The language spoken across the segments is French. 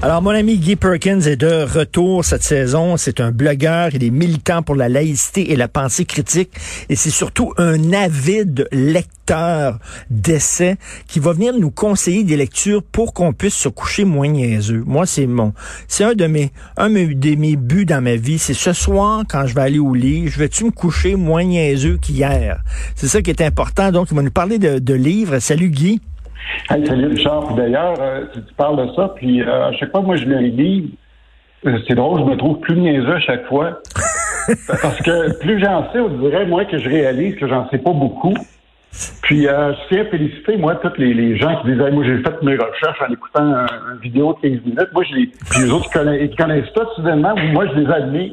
Alors, mon ami Guy Perkins est de retour cette saison. C'est un blogueur, il est militant pour la laïcité et la pensée critique. Et c'est surtout un avide lecteur d'essais qui va venir nous conseiller des lectures pour qu'on puisse se coucher moins niaiseux. Moi, c'est mon, c'est un de mes, un de mes buts dans ma vie. C'est ce soir, quand je vais aller au lit, je vais-tu me coucher moins niaiseux qu'hier? C'est ça qui est important. Donc, il va nous parler de, de livres. Salut Guy. Hey, salut Richard. D'ailleurs, euh, tu, parles de ça, puis euh, à chaque fois, moi, je les lis. Euh, c'est drôle, je me trouve plus niaiseux à chaque fois. Parce que plus j'en sais, on dirait, moi, que je réalise que j'en sais pas beaucoup. Puis, je tiens à féliciter, moi, tous les, gens qui disaient, moi, j'ai fait mes recherches en écoutant une vidéo de 15 minutes. Moi, je les, puis les autres qui connaissent, qui connaissent pas, soudainement, moi, je les admire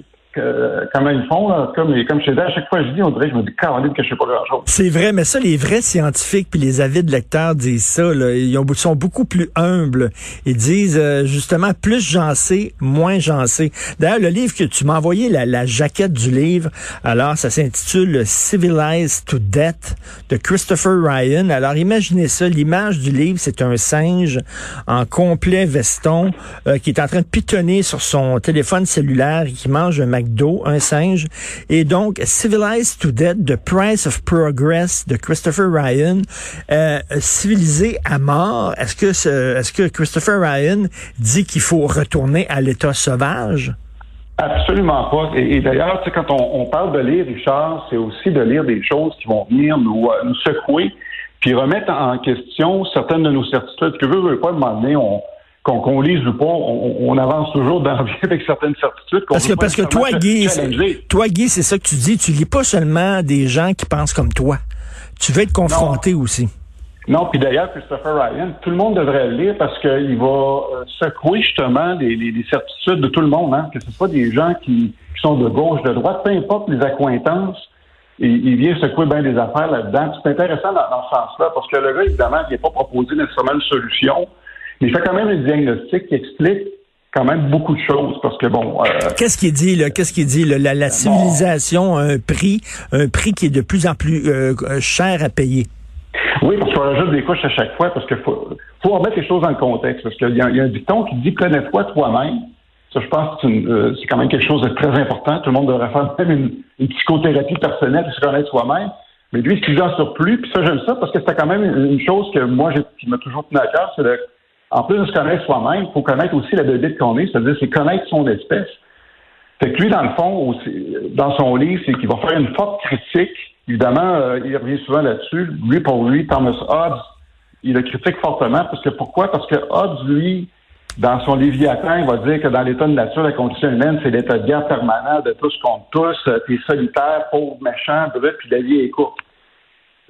comment ils font. Là. Comme, comme je à chaque fois que je dis, on dirait que je me dis, que je sais pas grand-chose. C'est vrai, mais ça, les vrais scientifiques puis les avides lecteurs disent ça. Là. Ils sont beaucoup plus humbles. Ils disent, euh, justement, plus j'en sais, moins j'en sais. D'ailleurs, le livre que tu m'as envoyé, la, la, jaquette du livre, alors, ça s'intitule Civilized to Death de Christopher Ryan. Alors, imaginez ça, l'image du livre, c'est un singe en complet veston euh, qui est en train de pitonner sur son téléphone cellulaire et qui mange un d'eau, un singe. Et donc, Civilized to Death, The Price of Progress de Christopher Ryan, euh, civilisé à mort. Est-ce que, est-ce que Christopher Ryan dit qu'il faut retourner à l'état sauvage? Absolument pas. Et, d'ailleurs, quand on, parle de lire, Richard, c'est aussi de lire des choses qui vont venir nous, euh, secouer, puis remettre en question certaines de nos certitudes. Que veut, veut pas, demander, on, qu'on lise ou pas, on, avance toujours dans la vie avec certaines certitudes. Parce que, parce que toi, Guy, toi, Guy, c'est ça que tu dis. Tu lis pas seulement des gens qui pensent comme toi. Tu veux être confronté aussi. Non, puis d'ailleurs, Christopher Ryan, tout le monde devrait le lire parce qu'il va euh, secouer justement les, certitudes de tout le monde, hein, que ce soit des gens qui, sont de gauche, de droite, peu importe les accointances, il, il vient secouer bien des affaires là-dedans. C'est intéressant dans, dans ce sens-là parce que le gars, évidemment, il vient pas proposer nécessairement une solution. Mais il fait quand même un diagnostic qui explique quand même beaucoup de choses parce que bon. Euh, Qu'est-ce qu'il dit là? Qu'est-ce qu'il dit La, la civilisation a un prix, un prix qui est de plus en plus euh, cher à payer. Oui, parce qu'on rajoute des couches à chaque fois parce qu'il faut, faut remettre les choses dans le contexte parce qu'il y, a un dicton qui dit connais-toi toi-même. Ça, je pense que euh, c'est quand même quelque chose de très important. Tout le monde devrait faire même une, psychothérapie personnelle, se connaître soi-même. Mais lui, ce qu'il en surplus, puis ça, j'aime ça parce que c'est quand même une chose que moi, qui m'a toujours tenu à cœur, c'est de en plus de se connaître soi-même, il faut connaître aussi la bébête qu'on est, c'est-à-dire c'est connaître son espèce. Fait que lui, dans le fond, dans son livre, c'est qu'il va faire une forte critique. Évidemment, euh, il revient souvent là-dessus. Lui, pour lui, Thomas Hobbes, il le critique fortement. Parce que pourquoi? Parce que Hobbes, lui, dans son Léviathan, il va dire que dans l'état de nature, la condition humaine, c'est l'état de guerre permanent de tous contre tous. Euh, t'es solitaire, pauvre, méchant, bref, puis la vie est courte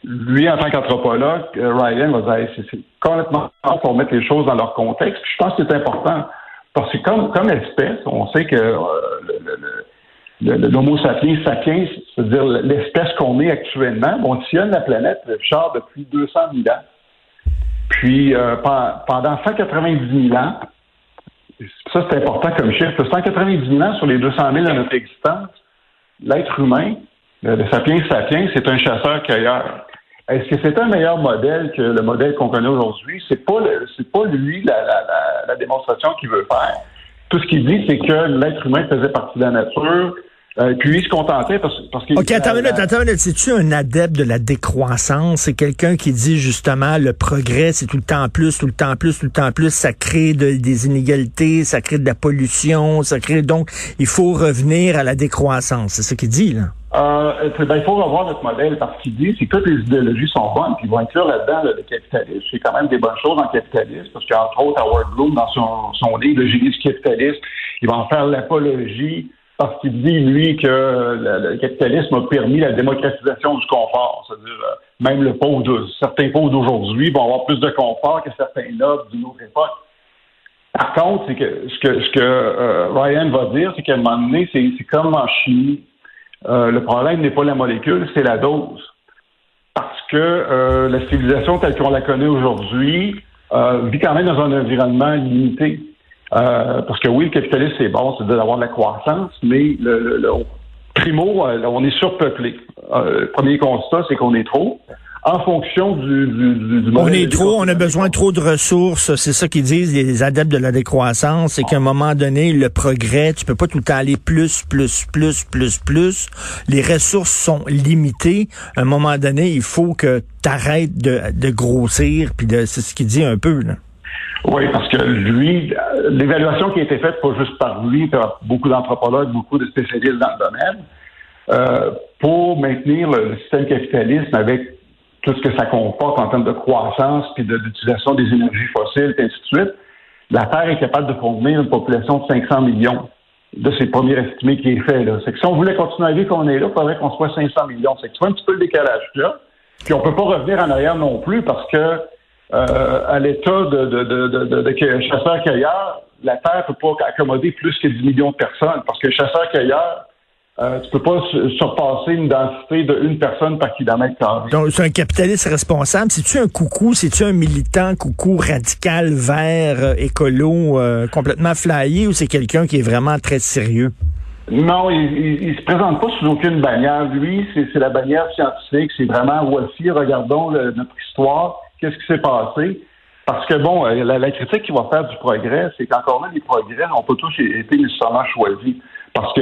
lui, en tant qu'anthropologue, euh, Ryan va dire c'est complètement pour mettre les choses dans leur contexte. je pense que c'est important parce que comme, comme espèce, on sait que euh, l'homo sapiens sapiens, c'est-à-dire l'espèce qu'on est actuellement, on sillonne la planète, Richard, depuis 200 000 ans. Puis euh, pendant 190 000 ans, ça c'est important comme chiffre, 190 000 ans sur les 200 000 de notre existence, l'être humain, le sapiens sapiens, c'est un chasseur-cueilleur. Est-ce que c'est un meilleur modèle que le modèle qu'on connaît aujourd'hui? C'est pas c'est pas lui la, la, la, démonstration qu'il veut faire. Tout ce qu'il dit, c'est que l'être humain faisait partie de la nature. Euh, puis il se contentait parce, parce qu'il. OK, attends une minute, attends une minute. C'est-tu un adepte de la décroissance? C'est quelqu'un qui dit justement le progrès, c'est tout le temps plus, tout le temps plus, tout le temps plus. Ça crée des inégalités, ça crée de la pollution, ça crée donc il faut revenir à la décroissance. C'est ce qu'il dit, là? Euh, ben, il faut revoir notre modèle parce qu'il dit c'est que toutes les idéologies sont bonnes, puis ils vont inclure là-dedans le capitalisme. C'est quand même des bonnes choses en capitalisme, parce qu'entre autres, Howard Bloom, dans son, son livre Le génie du capitalisme, il va en faire l'apologie parce qu'il dit, lui, que le, capitalisme a permis la démocratisation du confort. C'est-à-dire, euh, même le pauvre, certains pauvres d'aujourd'hui vont avoir plus de confort que certains nobles d'une autre époque. Par contre, c'est que ce que, euh, Ryan va dire, c'est qu'à un moment donné, c'est comme en chimie euh, le problème n'est pas la molécule, c'est la dose. Parce que la civilisation telle qu'on la connaît aujourd'hui vit quand même dans un environnement limité. Euh, parce que oui, le capitalisme, c'est bon, c'est d'avoir de la croissance, mais le, le, primo, euh, on est surpeuplé. Euh, premier constat, c'est qu'on est trop en fonction du, du, du On est trop, on a besoin trop de ressources. C'est ça qu'ils disent les adeptes de la décroissance, c'est qu'à un moment donné, le progrès, tu peux pas tout le temps aller plus, plus, plus, plus, plus. Les ressources sont limitées. À un moment donné, il faut que tu arrêtes de, de grossir, puis de, c'est ce qu'il dit un peu. Là. Oui, parce que lui, l'évaluation qui a été faite, pas juste par lui, par beaucoup d'anthropologues, beaucoup de spécialistes dans le domaine, euh, pour maintenir le système capitaliste avec tout ce que ça comporte en termes de croissance puis d'utilisation des énergies fossiles, et ainsi de suite, la Terre est capable de fournir une population de 500 millions de ces premiers estimés qui est fait. C'est que si on voulait continuer à vivre comme on est là, il faudrait qu'on soit 500 millions. C'est que tu un petit peu le décalage là. Puis on peut pas revenir en arrière non plus parce que euh, à l'état de, de, de, de, de chasseurs-cueilleurs, la Terre peut pas accommoder plus que 10 millions de personnes parce que chasseurs-cueilleurs, euh, tu peux pas surpasser une densité de une personne par kilomètre carré. Donc, c'est un capitaliste responsable. C'est-tu un coucou? C'est-tu un militant coucou radical, vert, euh, écolo, euh, complètement flyé ou c'est quelqu'un qui est vraiment très sérieux? Non, il, il, se présente pas sous aucune bannière. Lui, c'est la bannière scientifique. C'est vraiment, voici, regardons notre histoire. Qu'est-ce qui s'est passé? Parce que, bon, euh, la, critique qu'il va faire du progrès, c'est qu'encore là, les progrès n'ont pas tous été nécessairement choisis. Parce que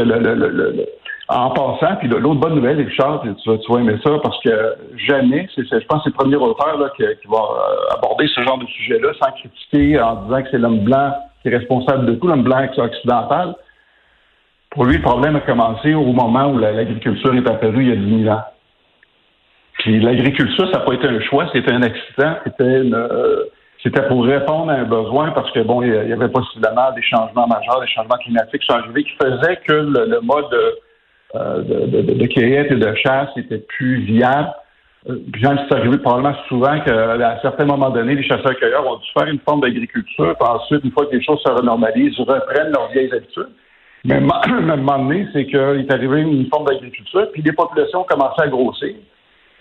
en passant, puis l'autre bonne nouvelle, Richard, tu vas, tu vas aimer ça, parce que jamais, c'est, je pense que c'est le premier auteur là, qui, va euh, aborder ce genre de sujet-là sans critiquer en disant que c'est l'homme blanc qui est responsable de tout, l'homme blanc occidental. Pour lui, le problème a commencé au moment où l'agriculture est apparue il y a 10 000 ans. Puis l'agriculture, ça n'a pas été un choix, c'était un accident, c'était euh, c'était pour répondre à un besoin parce que bon, il y avait possiblement des changements majeurs, des changements climatiques qui sont arrivés qui faisaient que le, mode euh, de, de, de, cueillette et de chasse était plus viable. Euh, Bien, c'est arrivé probablement souvent qu'à certains moments donnés, les chasseurs-cueilleurs ont dû faire une forme d'agriculture, puis ensuite, une fois que les choses se renormalisent, reprennent leurs vieilles habitudes. Mais à un moment donné, c'est qu'il est arrivé une forme d'agriculture, puis les populations ont commencé à grossir.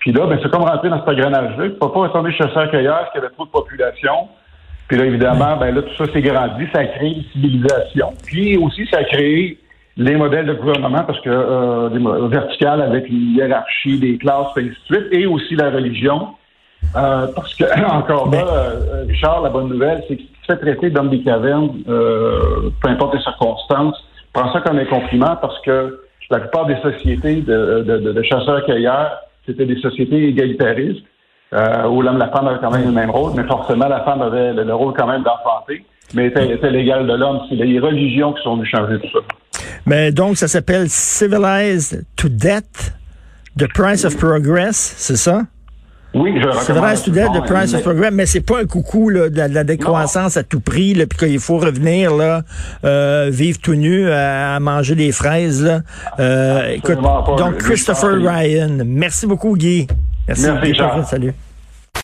Puis là, ben, c'est comme rentrer dans cet engrenage-là. Tu peux pas retourner chasseur-cueilleur parce qu'il y avait trop de population. Puis là, évidemment, ben là, tout ça s'est grandi, ça a créé une civilisation. Puis aussi, ça a créé les modèles de gouvernement parce que euh, vertical avec une hiérarchie des classes, et ainsi de suite, et aussi la religion. Euh, parce que, encore là, euh, Richard, la bonne nouvelle, c'est tu te fais traiter d'homme des cavernes, euh, peu importe les circonstances, prends ça comme un compliment parce que la plupart des sociétés de, de, de, de chasseurs-cueilleurs c'était des sociétés égalitaristes euh, où l'homme et la femme avaient quand même le même rôle, mais forcément la femme avait le, rôle quand même d'enfanter, mais était, était l'égal de l'homme. C'est les religions qui sont venues changer tout ça. Mais donc ça s'appelle Civilized to Death, The Price of Progress, c'est ça? Oui, je C'est vrai, student de Price of Progress, mais c'est pas un coucou là, de, la décroissance à tout prix, là, puis qu'il faut revenir là, euh, vivre tout nu à, manger des fraises. Là. Euh, écoute, donc Christopher Ryan, merci beaucoup Guy. Merci, merci Salut.